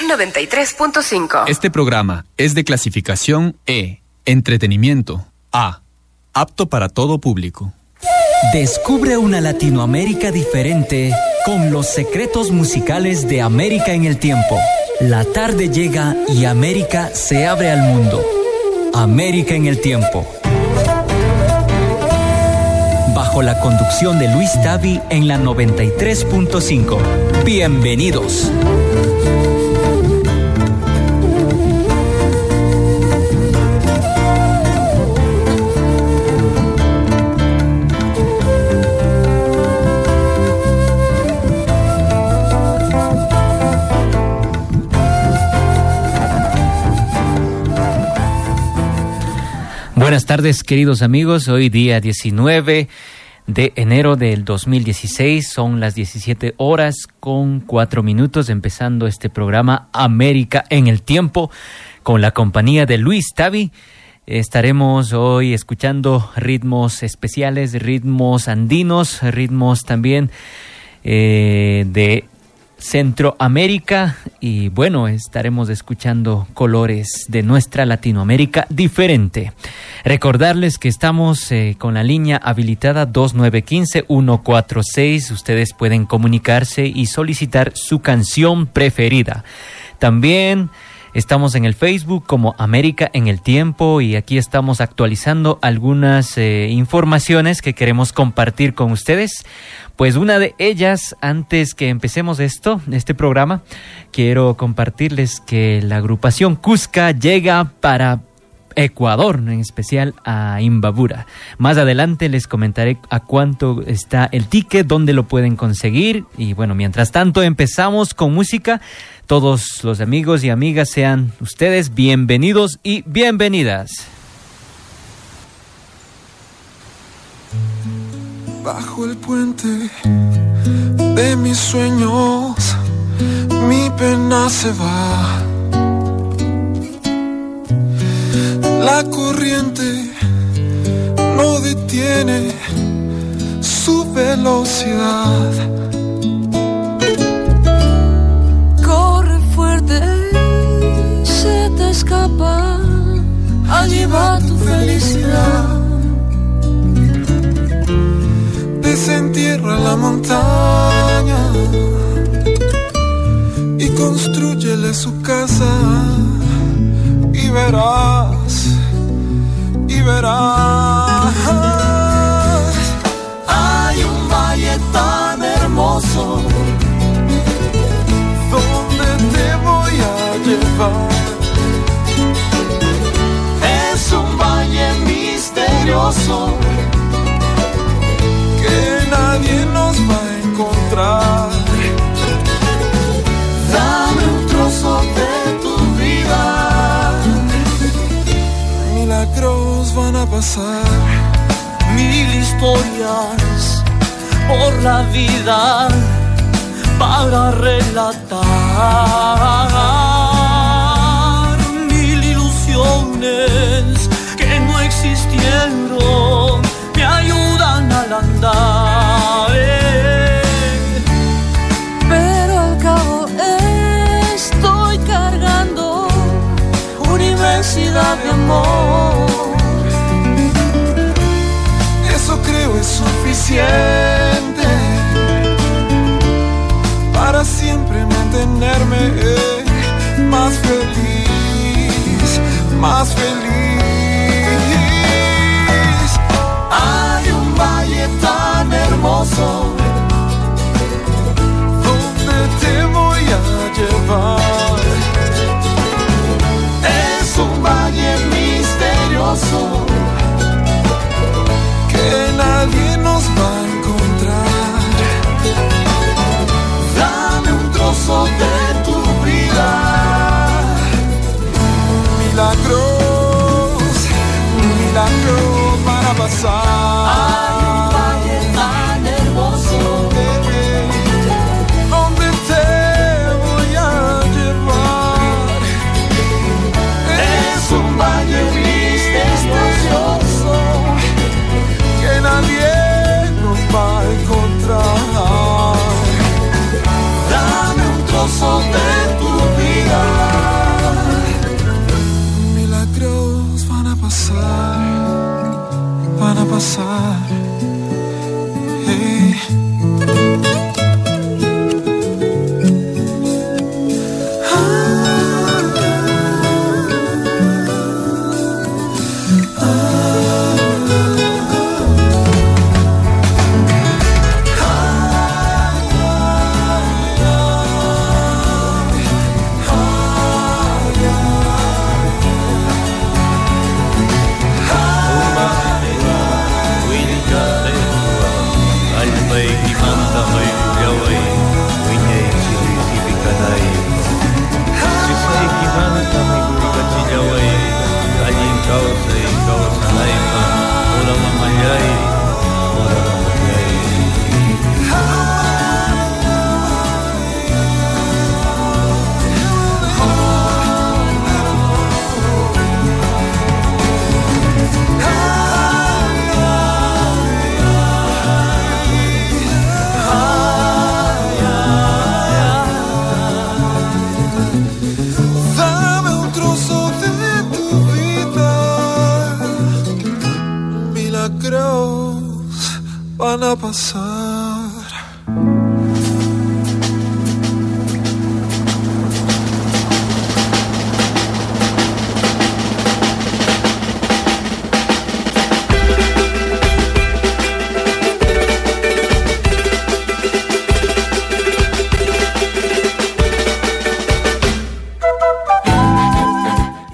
93.5. Este programa es de clasificación E, entretenimiento, A, apto para todo público. Descubre una Latinoamérica diferente con los secretos musicales de América en el tiempo. La tarde llega y América se abre al mundo. América en el tiempo. Bajo la conducción de Luis Tavi en la 93.5. Bienvenidos. Buenas tardes, queridos amigos. Hoy día 19 de enero del 2016. Son las 17 horas con 4 minutos empezando este programa América en el tiempo con la compañía de Luis Tavi. Estaremos hoy escuchando ritmos especiales, ritmos andinos, ritmos también eh, de Centroamérica y bueno, estaremos escuchando colores de nuestra Latinoamérica diferente. Recordarles que estamos eh, con la línea habilitada 2915-146. Ustedes pueden comunicarse y solicitar su canción preferida. También Estamos en el Facebook como América en el Tiempo y aquí estamos actualizando algunas eh, informaciones que queremos compartir con ustedes. Pues una de ellas, antes que empecemos esto, este programa, quiero compartirles que la agrupación Cusca llega para Ecuador, en especial a Imbabura. Más adelante les comentaré a cuánto está el ticket, dónde lo pueden conseguir y bueno, mientras tanto empezamos con música. Todos los amigos y amigas sean ustedes bienvenidos y bienvenidas. Bajo el puente de mis sueños, mi pena se va. La corriente no detiene su velocidad. Corre fuerte, se te escapa, allí va tu felicidad. Desentierra la montaña y construyele su casa y verás, y verás. Hay un valle tan hermoso donde te voy a llevar. Es un valle misterioso Van a pasar. Mil historias por la vida para relatar. Mil ilusiones que no existieron me ayudan al andar. Pero al cabo estoy cargando una inmensidad de amor. Suficiente para siempre mantenerme eh, más feliz, más feliz. Hay un valle tan hermoso donde te voy a llevar. Es un valle misterioso nadie nos va a encontrar. Dame un trozo de tu vida. Milagros, milagros van a Hay un pasar. over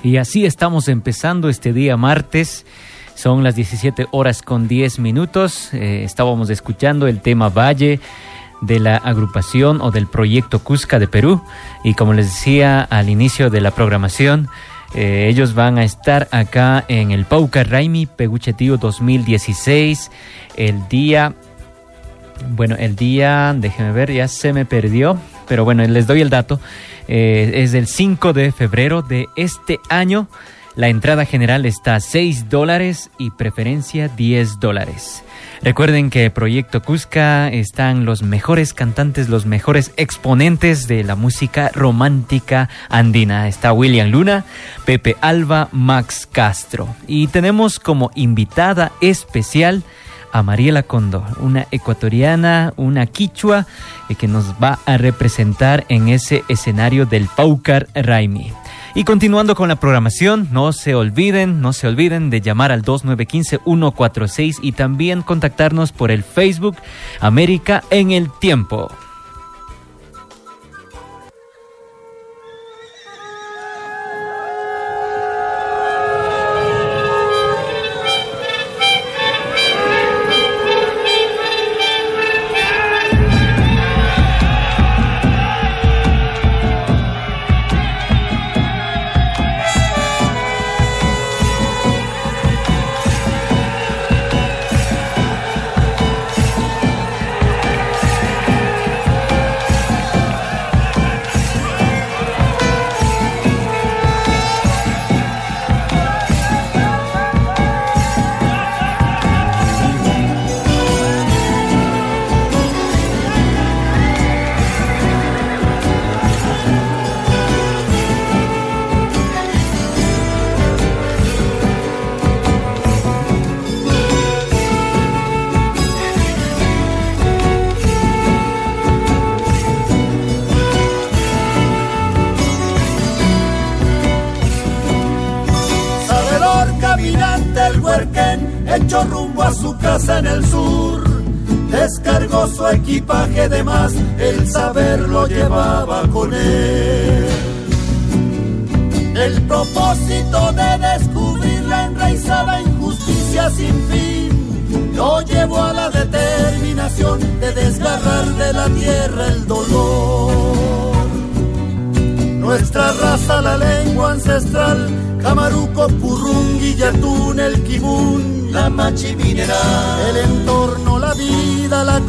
Y así estamos empezando este día martes. Son las 17 horas con 10 minutos. Eh, estábamos escuchando el tema Valle de la agrupación o del proyecto Cusca de Perú. Y como les decía al inicio de la programación, eh, ellos van a estar acá en el Pauca Raimi Peguchetío 2016, el día, bueno, el día, déjenme ver, ya se me perdió, pero bueno, les doy el dato. Eh, es el 5 de febrero de este año. La entrada general está a 6 dólares y preferencia 10 dólares. Recuerden que Proyecto Cusca están los mejores cantantes, los mejores exponentes de la música romántica andina. Está William Luna, Pepe Alba, Max Castro. Y tenemos como invitada especial a Mariela Condor, una ecuatoriana, una quichua que nos va a representar en ese escenario del Paucar Raimi. Y continuando con la programación, no se olviden, no se olviden de llamar al 2915-146 y también contactarnos por el Facebook América en el Tiempo. Equipaje de más, el saber lo llevaba con él. El propósito de descubrir la enraizada injusticia sin fin lo llevó a la determinación de desgarrar de la tierra el dolor. Nuestra raza, la lengua ancestral, Camaruco, Purrungui, Yatún, el Kibún, la machi mineral, el entorno, la vida, la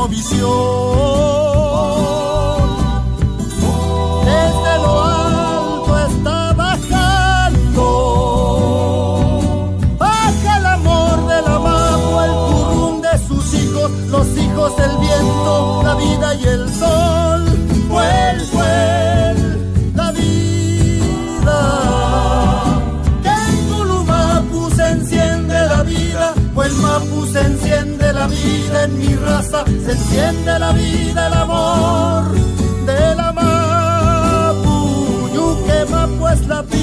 cosmovisión. En mi raza, se enciende la vida, el amor de la mapu, yuque mapu es la vida,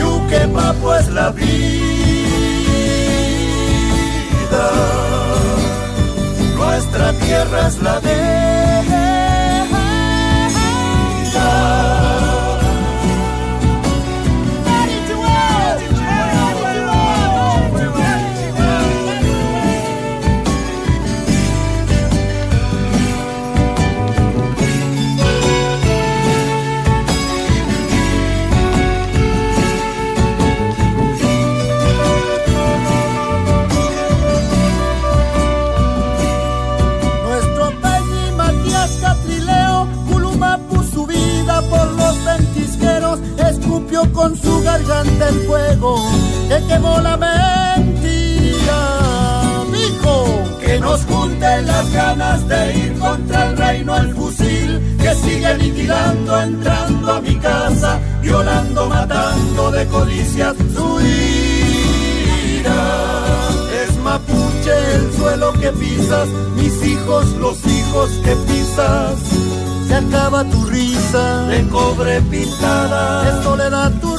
yuque mapu es la vida, nuestra tierra es la vida. Garganta el fuego que quemó la mentira. Dijo que nos junten las ganas de ir contra el reino al fusil que sigue aniquilando, entrando a mi casa, violando, matando de codicias su mira, es mapuche el suelo que pisas, mis hijos los hijos que pisas. Se acaba tu risa de cobre pintada, es soledad tu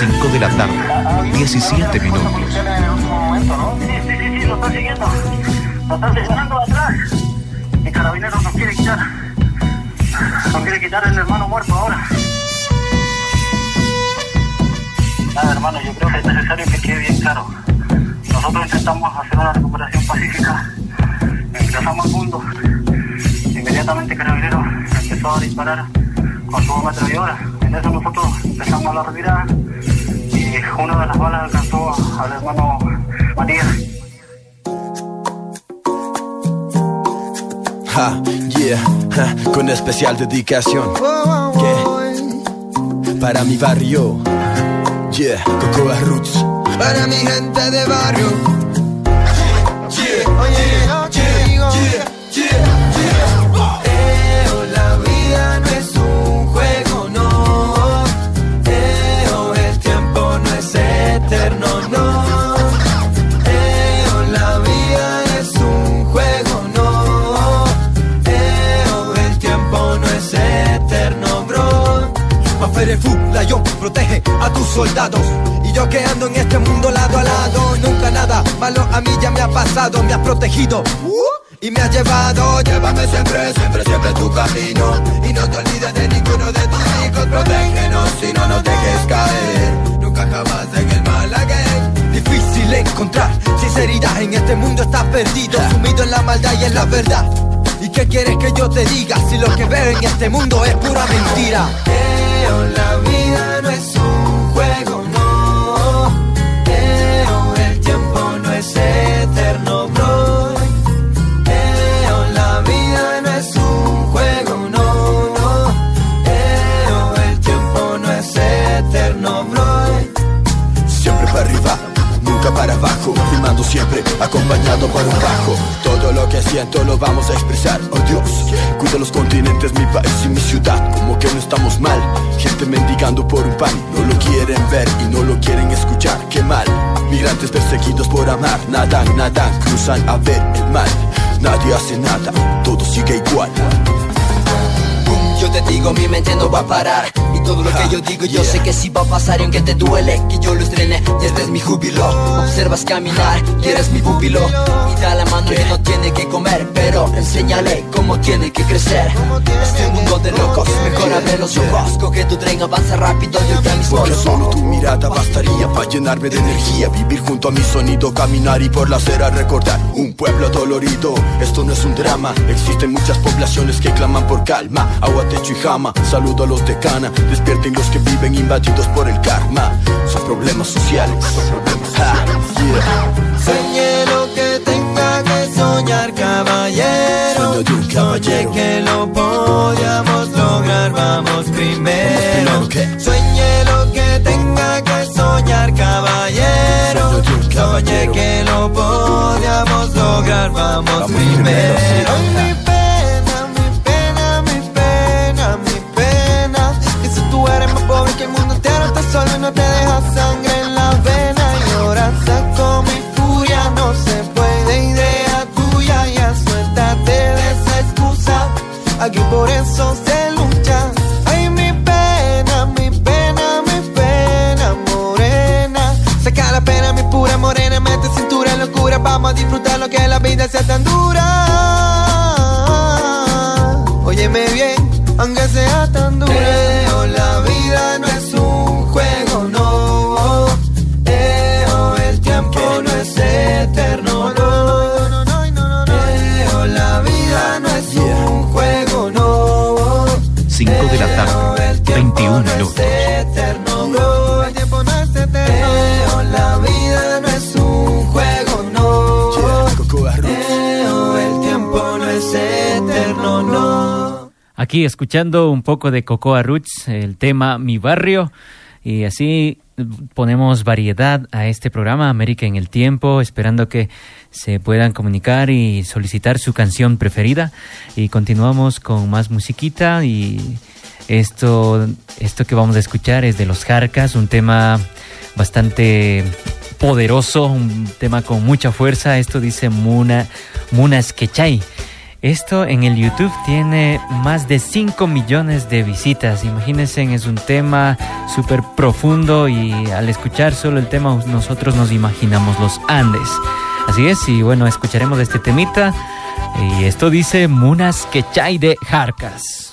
de la tarde, 17 minutos. Sí, sí, sí, lo están siguiendo. Lo están presionando atrás. Y Carabineros nos quiere quitar. Nos quiere quitar el hermano muerto ahora. Nada, hermano, yo creo que es necesario que quede bien claro. Nosotros intentamos hacer una recuperación pacífica. Ingresamos al mundo. Inmediatamente Carabineros empezó a disparar con su hora. En eso nosotros empezamos la retirada una de las balas alcanzó al hermano Matías. Ja, yeah, con especial dedicación. Para mi barrio, yeah, Cocoa Roots. Para mi gente de barrio. Soldados. Y yo que ando en este mundo lado a lado, nunca nada malo a mí ya me ha pasado, me has protegido. Uh, y me has llevado, llévame siempre, siempre, siempre tu camino Y no te olvides de ninguno de tus hijos Protégenos y no nos dejes caer Nunca jamás en el mal Difícil encontrar sinceridad En este mundo estás perdido Sumido en la maldad y en la verdad ¿Y qué quieres que yo te diga? Si lo que veo en este mundo es pura mentira la vida no es un acompañado por un bajo. Todo lo que siento lo vamos a expresar, oh Dios. Cuida los continentes, mi país y mi ciudad, como que no estamos mal. Gente mendigando por un pan, no lo quieren ver y no lo quieren escuchar, qué mal. Migrantes perseguidos por amar, nadan, nadan, cruzan a ver el mal. Nadie hace nada, todo sigue igual. Yo te digo, mi mente no va a parar Y todo lo que yo digo, yo sé que sí va a pasar Y aunque te duele, que yo lo estrene Y este es mi júbilo. Observas caminar y eres mi pupilo. Y da la mano que no tiene que comer Pero enséñale cómo tiene que crecer. Este mundo de locos, mejor abre los ojos. Coge tu tren, avanza rápido yo ya mismo Porque solo tu mirada bastaría para llenarme de energía. Vivir junto a mi sonido, caminar y por la acera recordar Un pueblo dolorido, esto no es un drama Existen muchas poblaciones que claman por calma. Agua techo y jama Saludo a los de cana Despierten los que viven invadidos por el karma. Son problemas sociales. Soñé lo que tenga que soñar caballero. Caballero. que lo podíamos lograr Vamos primero. Sueñe lo que tenga que soñar caballero. Soñé que lo podíamos lograr vamos, primero. Solo no te dejas sangre en la vena. Y ahora saco mi furia, no se puede idea tuya. Ya suéltate de esa excusa. Aquí por eso se lucha. Ay, mi pena, mi pena, mi pena, morena. Saca la pena, mi pura morena, mete cintura locura. Vamos a disfrutar lo que la vida sea tan dura. Óyeme bien, aunque sea tan dura. Creo la vida no Aquí escuchando un poco de Cocoa Roots, el tema Mi Barrio, y así ponemos variedad a este programa América en el Tiempo, esperando que se puedan comunicar y solicitar su canción preferida. Y continuamos con más musiquita y esto, esto que vamos a escuchar es de los Jarcas, un tema bastante poderoso, un tema con mucha fuerza. Esto dice Muna, Munas Quechay. Esto en el YouTube tiene más de 5 millones de visitas. Imagínense, es un tema súper profundo y al escuchar solo el tema nosotros nos imaginamos los Andes. Así es, y bueno, escucharemos este temita. Y esto dice Munas Quechay de Jarcas.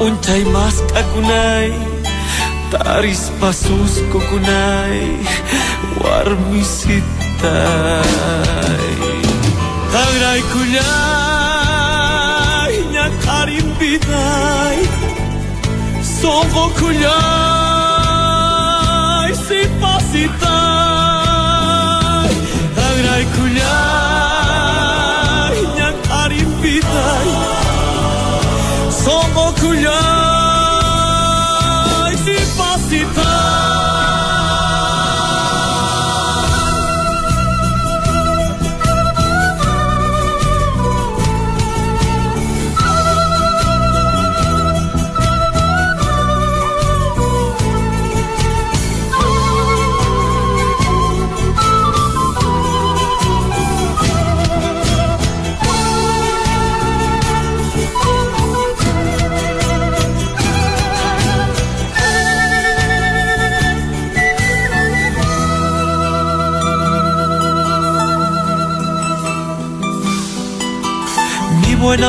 unchay mas kakunay Taris pasus kukunay warmisitay Tangray kunay nyakarin biday Soko kunay sipasitay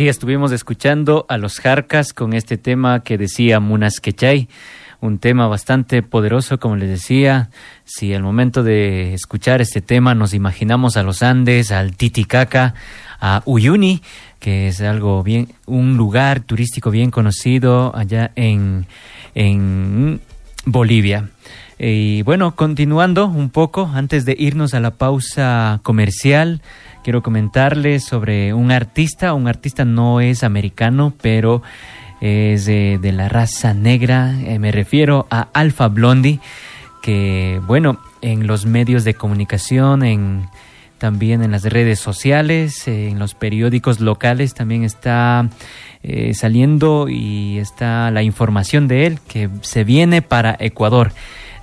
Sí, estuvimos escuchando a los Jarcas con este tema que decía Munas Quechay, un tema bastante poderoso, como les decía. Si al momento de escuchar este tema nos imaginamos a los Andes, al Titicaca, a Uyuni, que es algo bien, un lugar turístico bien conocido allá en, en Bolivia. Y bueno, continuando un poco, antes de irnos a la pausa comercial, quiero comentarles sobre un artista. Un artista no es americano, pero es de, la raza negra. Eh, me refiero a Alpha Blondie, que bueno, en los medios de comunicación, en también en las redes sociales, en los periódicos locales también está eh, saliendo y está la información de él que se viene para Ecuador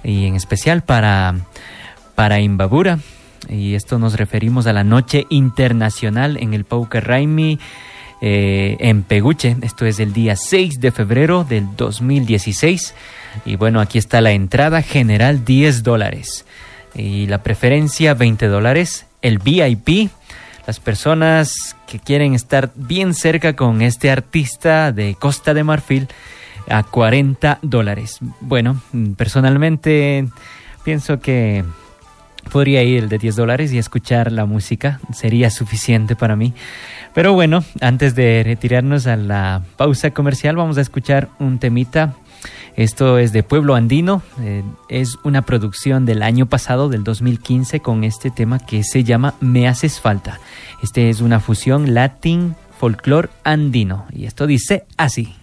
y en especial para, para Imbabura y esto nos referimos a la Noche Internacional en el Pauca Raimi eh, en Peguche. Esto es el día 6 de febrero del 2016. Y bueno, aquí está la entrada general 10 dólares y la preferencia 20 dólares. El VIP, las personas que quieren estar bien cerca con este artista de Costa de Marfil a 40 dólares. Bueno, personalmente pienso que podría ir el de 10 dólares y escuchar la música, sería suficiente para mí. Pero bueno, antes de retirarnos a la pausa comercial, vamos a escuchar un temita. Esto es de Pueblo Andino, eh, es una producción del año pasado, del 2015, con este tema que se llama Me haces falta. Este es una fusión latín folclor andino y esto dice así.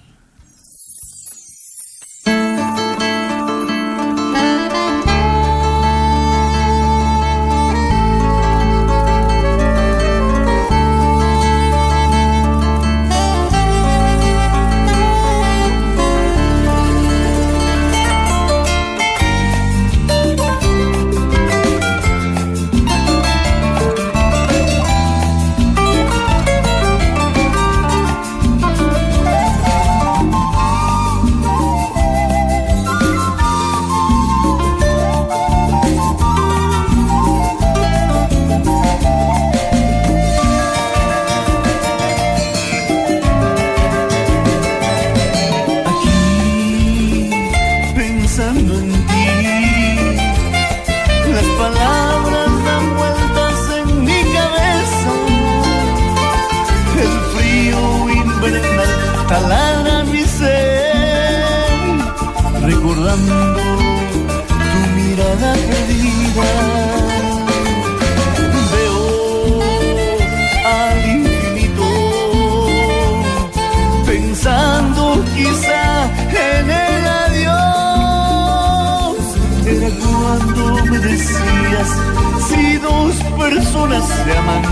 personas se aman,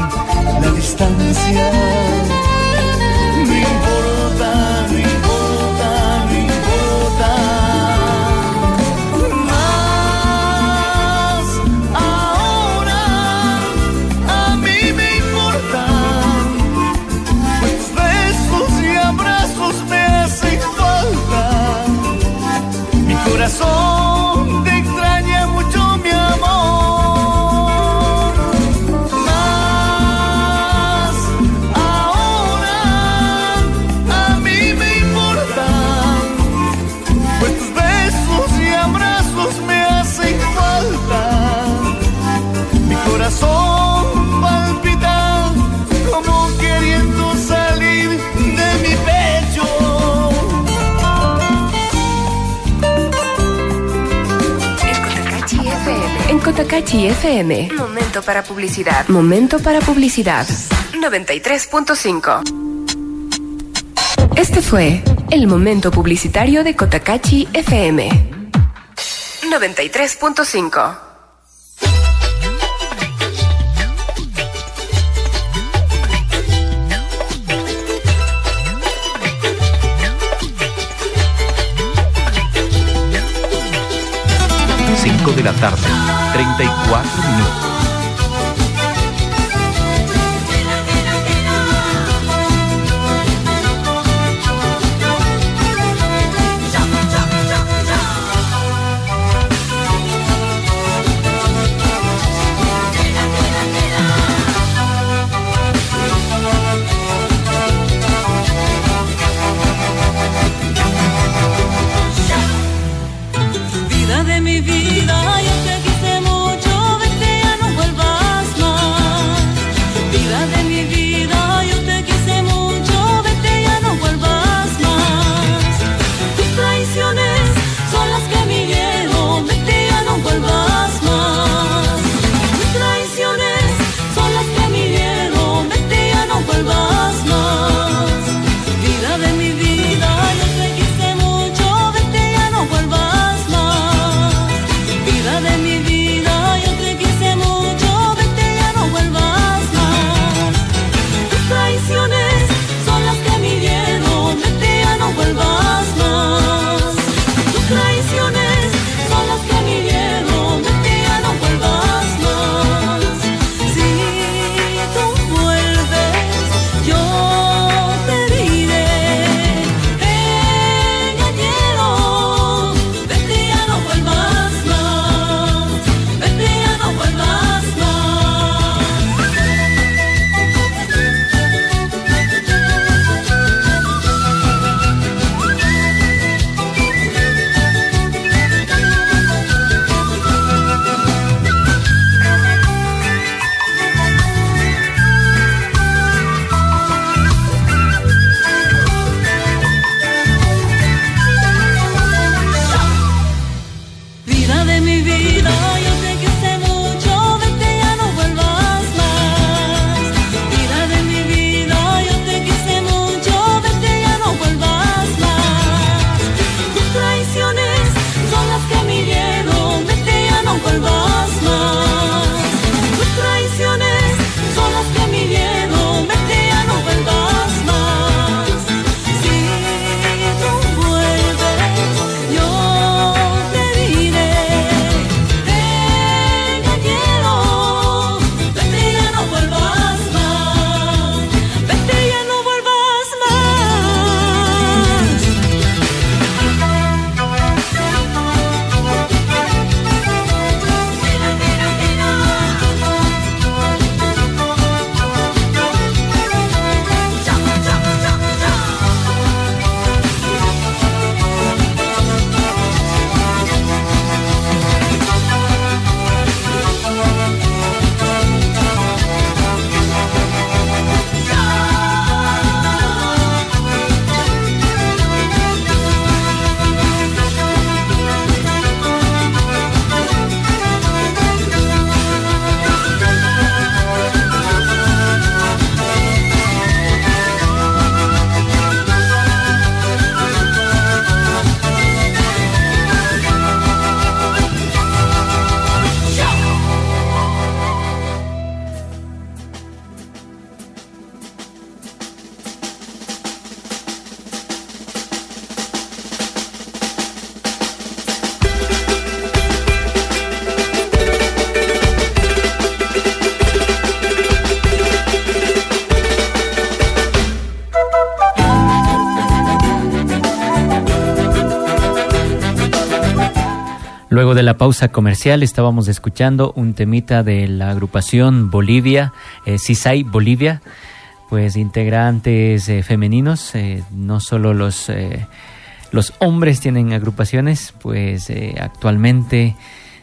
la distancia no importa, no importa, no importa. Más ahora a mí me importan, pues besos y abrazos me hacen falta. Mi corazón. Cotacachi FM. Momento para publicidad. Momento para publicidad. 93.5. Este fue el momento publicitario de Cotacachi FM. 93.5. de la tarde. 34 minutos. de la pausa comercial estábamos escuchando un temita de la agrupación Bolivia, eh, CISAI Bolivia, pues integrantes eh, femeninos, eh, no solo los, eh, los hombres tienen agrupaciones, pues actualmente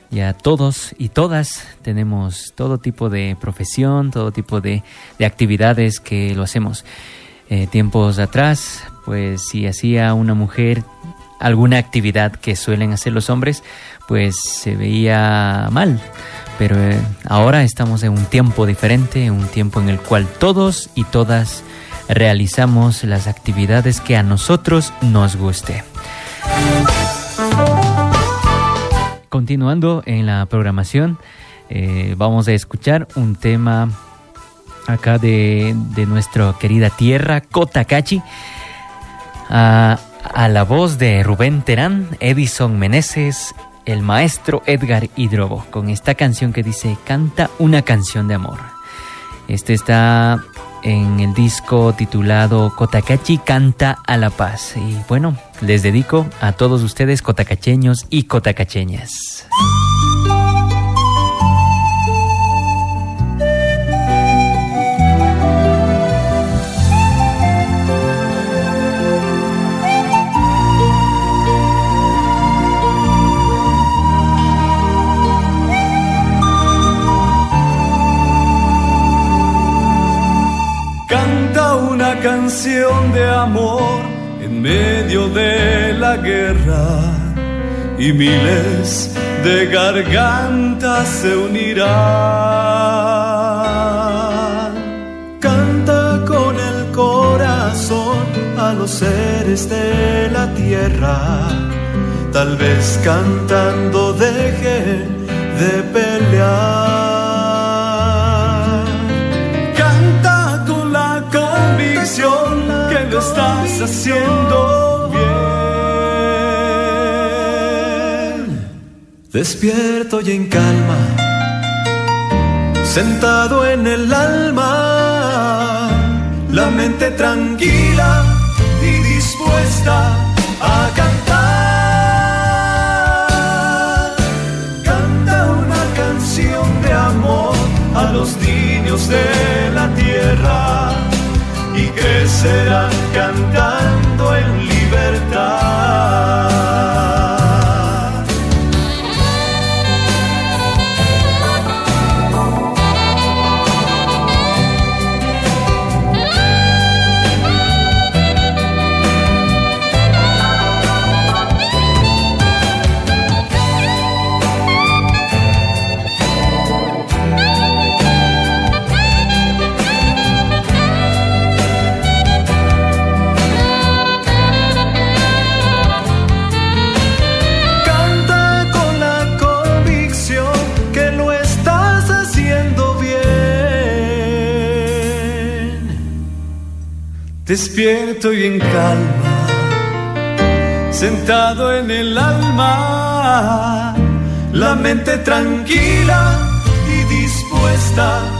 ya todos y todas tenemos todo tipo de profesión, todo tipo de, de actividades que lo hacemos. tiempos atrás, pues si hacía una mujer alguna actividad que suelen hacer los hombres, pues se veía mal. Pero eh, ahora estamos en un tiempo diferente, un tiempo en el cual todos y todas realizamos las actividades que a nosotros nos guste. Continuando en la programación, eh, vamos a escuchar un tema acá de, de nuestra querida tierra, Cotacachi, a, a la voz de Rubén Terán, Edison Meneses, el maestro Edgar Hidrobo, con esta canción que dice Canta una canción de amor. Este está en el disco titulado Cotacachi Canta a la Paz. Y bueno, les dedico a todos ustedes cotacacheños y cotacacheñas. Canción de amor en medio de la guerra y miles de gargantas se unirán. Canta con el corazón a los seres de la tierra, tal vez cantando dejen de pelear. Estás haciendo bien. Despierto y en calma, sentado en el alma, la mente tranquila y dispuesta a cantar. Canta una canción de amor a los niños de la tierra crecerán cantando en libertad. Despierto y en calma, sentado en el alma, la mente tranquila y dispuesta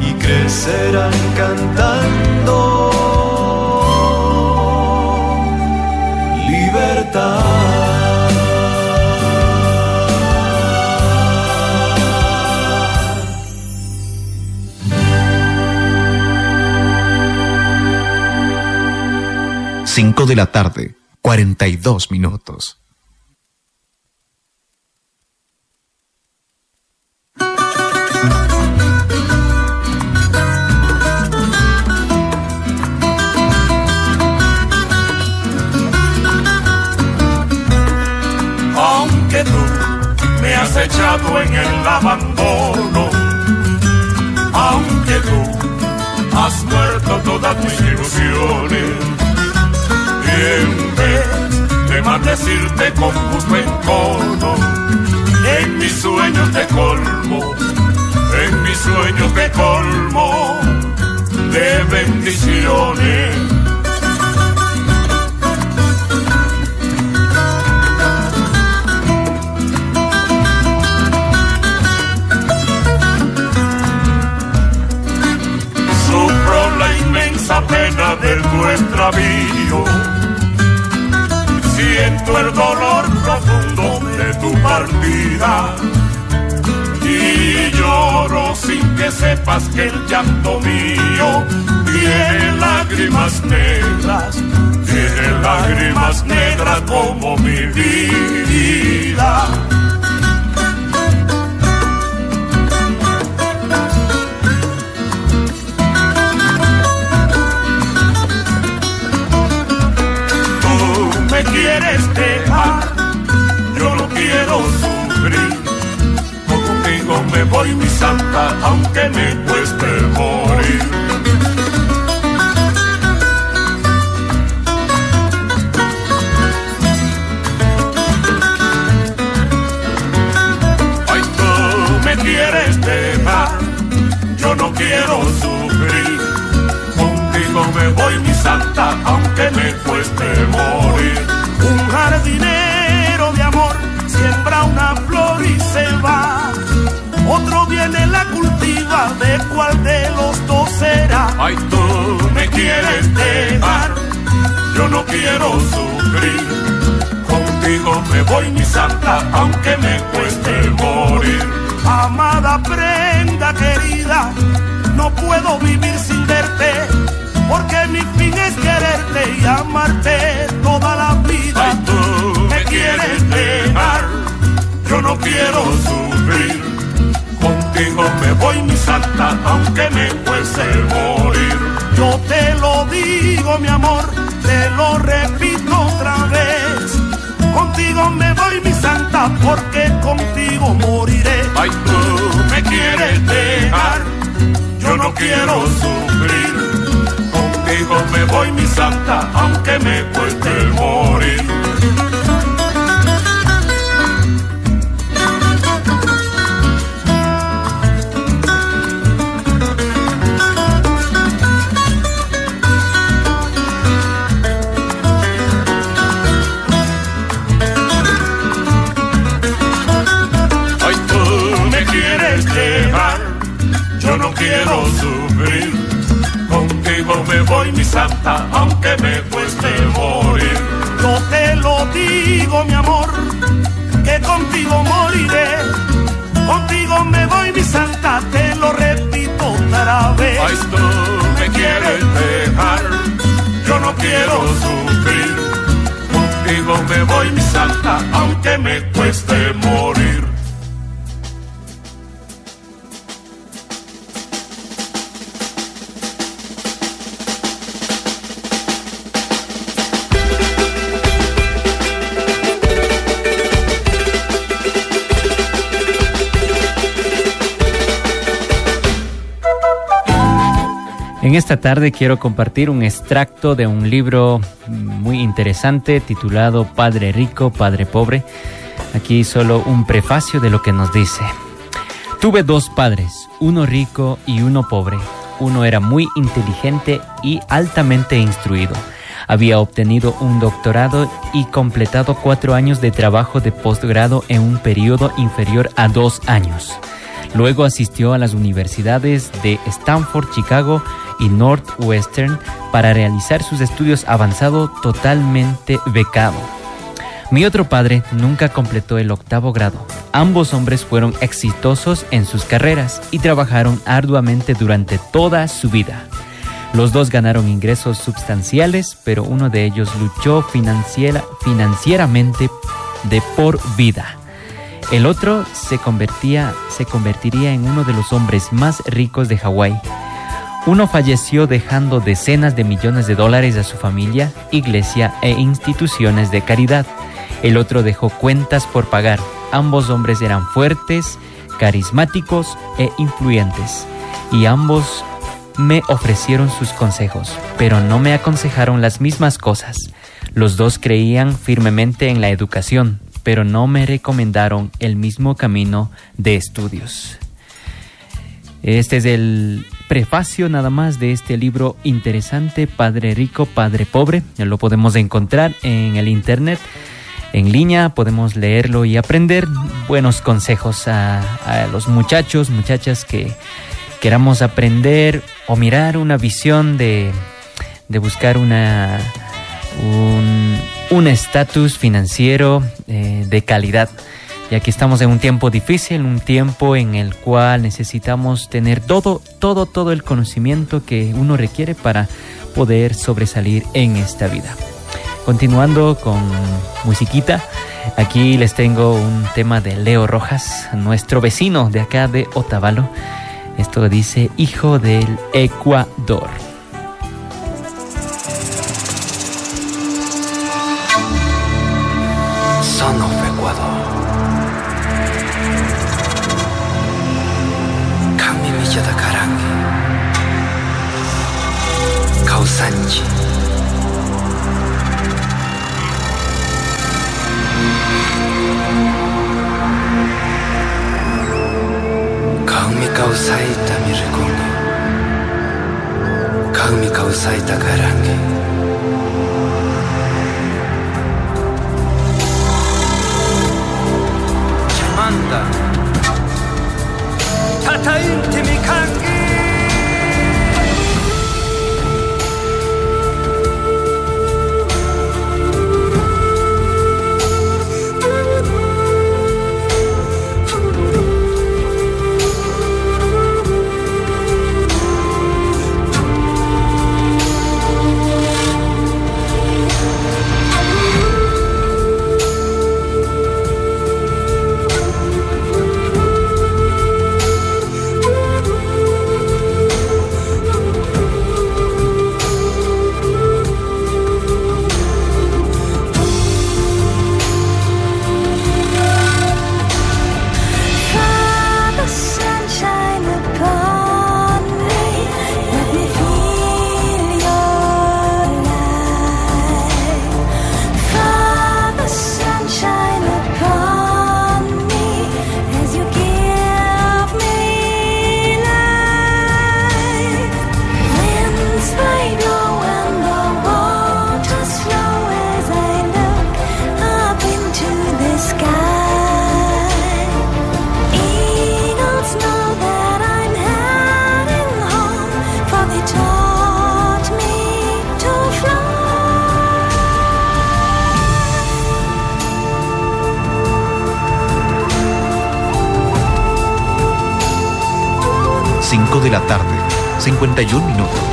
y crecerán cantando libertad. 5 de la tarde, 42 minutos. Contigo moriré. Ay, tú me quieres dejar, yo no quiero sufrir. Contigo me voy, mi santa, esta tarde quiero compartir un extracto de un libro muy interesante titulado Padre Rico, Padre Pobre. Aquí solo un prefacio de lo que nos dice. Tuve dos padres, uno rico y uno pobre. Uno era muy inteligente y altamente instruido. Había obtenido un doctorado y completado cuatro años de trabajo de posgrado en un periodo inferior a dos años. Luego asistió a las universidades de Stanford, Chicago y Northwestern para realizar sus estudios avanzados totalmente becado. Mi otro padre nunca completó el octavo grado. Ambos hombres fueron exitosos en sus carreras y trabajaron arduamente durante toda su vida. Los dos ganaron ingresos sustanciales, pero uno de ellos luchó financiera- financieramente de por vida. El otro se, convertía, se convertiría en uno de los hombres más ricos de Hawái. Uno falleció dejando decenas de millones de dólares a su familia, iglesia e instituciones de caridad. El otro dejó cuentas por pagar. Ambos hombres eran fuertes, carismáticos e influyentes. Y ambos me ofrecieron sus consejos, pero no me aconsejaron las mismas cosas. Los dos creían firmemente en la educación, pero no me recomendaron el mismo camino de estudios. Este es el prefacio nada más de este libro interesante, Padre Rico, Padre Pobre. Lo podemos encontrar en el internet, en línea, podemos leerlo y aprender buenos consejos a, a los muchachos, muchachas que queramos aprender o mirar una visión de, de buscar una un un estatus financiero eh, de calidad. Y aquí estamos en un tiempo difícil, un tiempo en el cual necesitamos tener todo, todo, todo el conocimiento que uno requiere para poder sobresalir en esta vida. Continuando con musiquita, aquí les tengo un tema de Leo Rojas, nuestro vecino de acá de Otavalo. Esto dice Hijo del Ecuador. 51 minutos.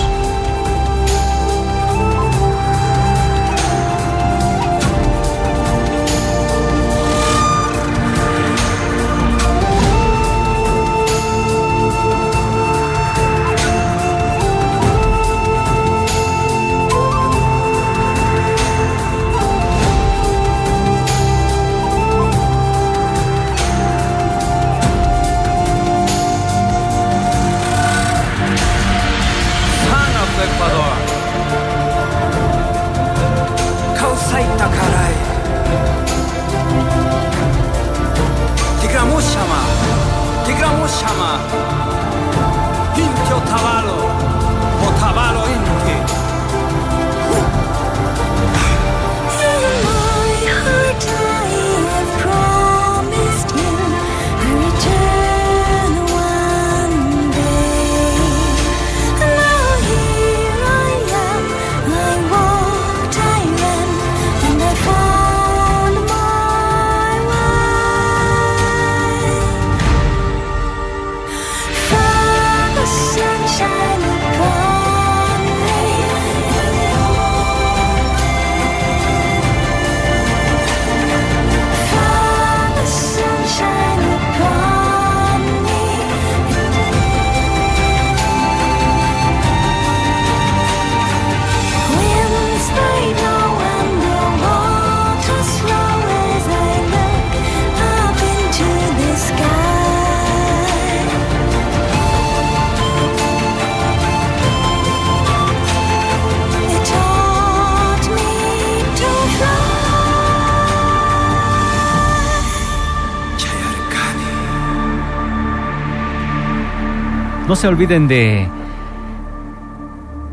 Se olviden de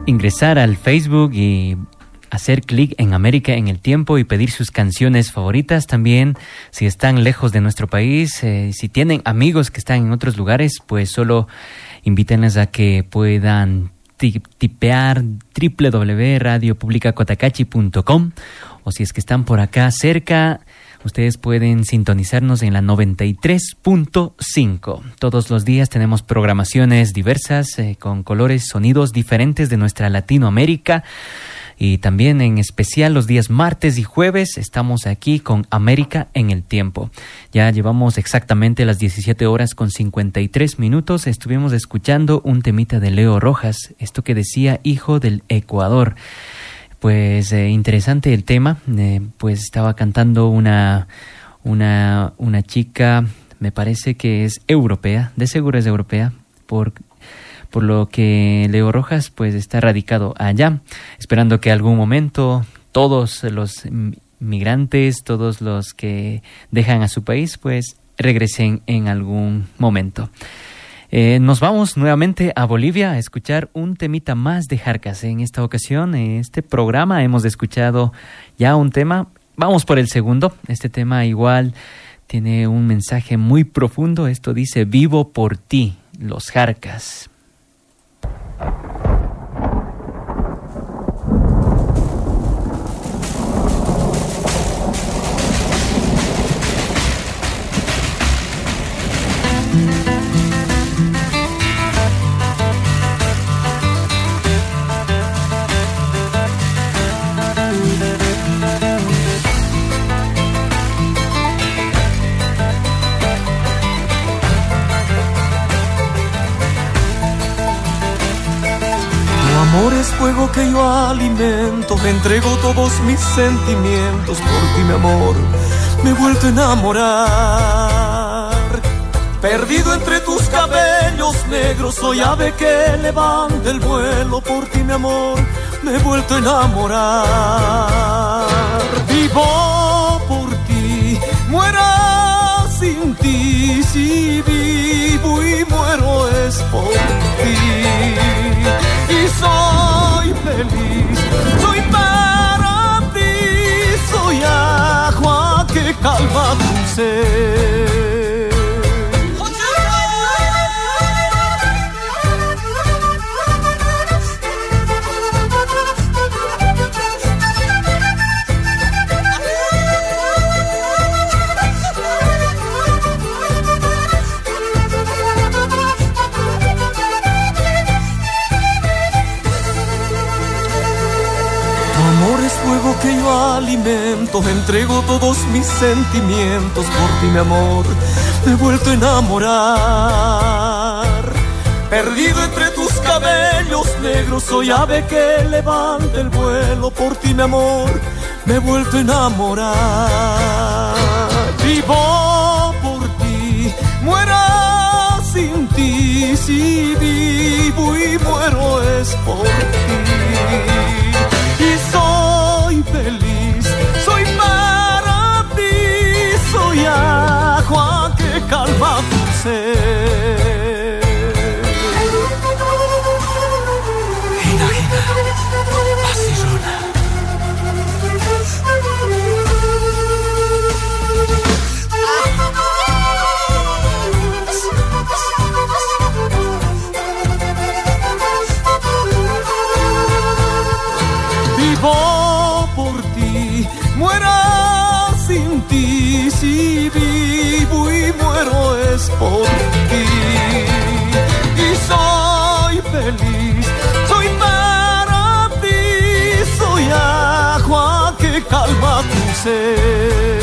ingresar al Facebook y hacer clic en América en el tiempo y pedir sus canciones favoritas. También, si están lejos de nuestro país, eh, si tienen amigos que están en otros lugares, pues solo invítenles a que puedan ti- tipear www.radiopublicacotacachi.com o si es que están por acá cerca, Ustedes pueden sintonizarnos en la 93.5. Todos los días tenemos programaciones diversas eh, con colores, sonidos diferentes de nuestra Latinoamérica. Y también en especial los días martes y jueves estamos aquí con América en el tiempo. Ya llevamos exactamente las 17 horas con 53 minutos. Estuvimos escuchando un temita de Leo Rojas, esto que decía hijo del Ecuador. Pues eh, interesante el tema, eh, pues estaba cantando una, una, una chica, me parece que es europea, de seguro es europea, por por lo que Leo Rojas pues está radicado allá, esperando que algún momento todos los migrantes, todos los que dejan a su país pues regresen en algún momento. Eh, nos vamos nuevamente a Bolivia a escuchar un temita más de Jarcas. En esta ocasión, en este programa, hemos escuchado ya un tema. Vamos por el segundo. Este tema igual tiene un mensaje muy profundo. Esto dice, vivo por ti, los Jarcas. Fuego que yo alimento, me entrego todos mis sentimientos por ti, mi amor, me he vuelto a enamorar. Perdido entre tus cabellos negros, soy ave que levanta el vuelo por ti, mi amor, me he vuelto a enamorar. Vivo por ti, muera sin ti, si vivo y muero es por ti y soy feliz. Soy para ti, soy agua que calma tu ser. Entrego todos mis sentimientos por ti, mi amor, me he vuelto a enamorar. Perdido entre tus cabellos negros, soy ave que levanta el vuelo por ti, mi amor, me he vuelto a enamorar. Vivo por ti, muera sin ti, si vivo y muero es por ti y soy feliz. Agua que calma tu ser. Por ti. Y soy feliz, soy para ti, soy agua que calma tu ser.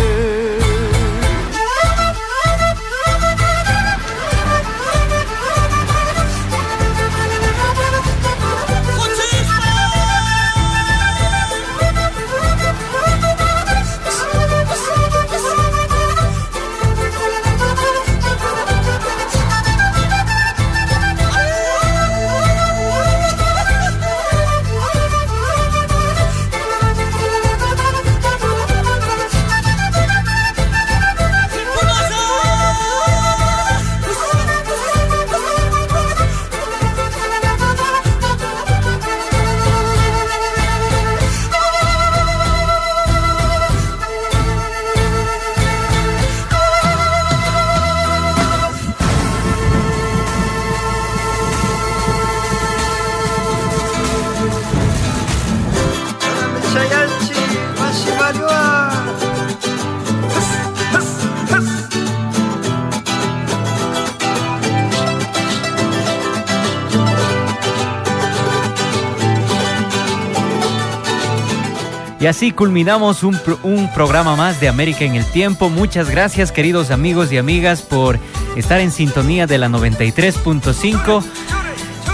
Así culminamos un, pro- un programa más de América en el Tiempo. Muchas gracias queridos amigos y amigas por estar en sintonía de la 93.5.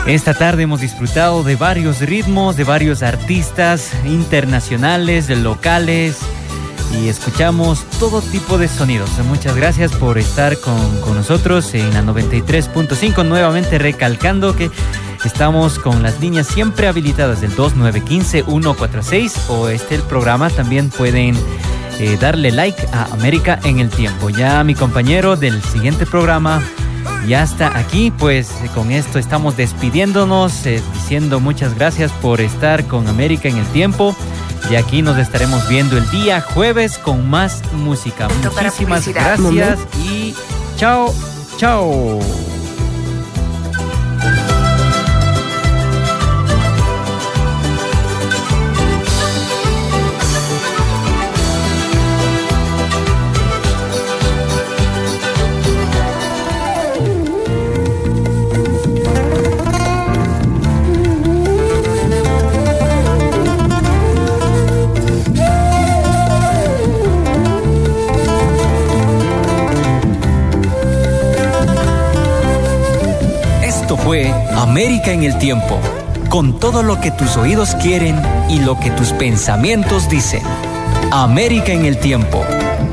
Esta tarde hemos disfrutado de varios ritmos, de varios artistas internacionales, locales y escuchamos todo tipo de sonidos. Muchas gracias por estar con, con nosotros en la 93.5. Nuevamente recalcando que estamos con las líneas siempre habilitadas del 2915-146 o este el programa. También pueden eh, darle like a América en el tiempo. Ya mi compañero del siguiente programa ya está aquí, pues eh, con esto estamos despidiéndonos, eh, diciendo muchas gracias por estar con América en el tiempo. Y aquí nos estaremos viendo el día jueves con más música. Muchísimas gracias y chao, chao. América en el Tiempo, con todo lo que tus oídos quieren y lo que tus pensamientos dicen. América en el Tiempo,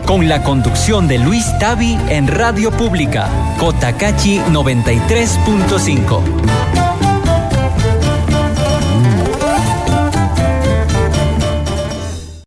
con la conducción de Luis Tavi en Radio Pública, Cotacachi 93.5.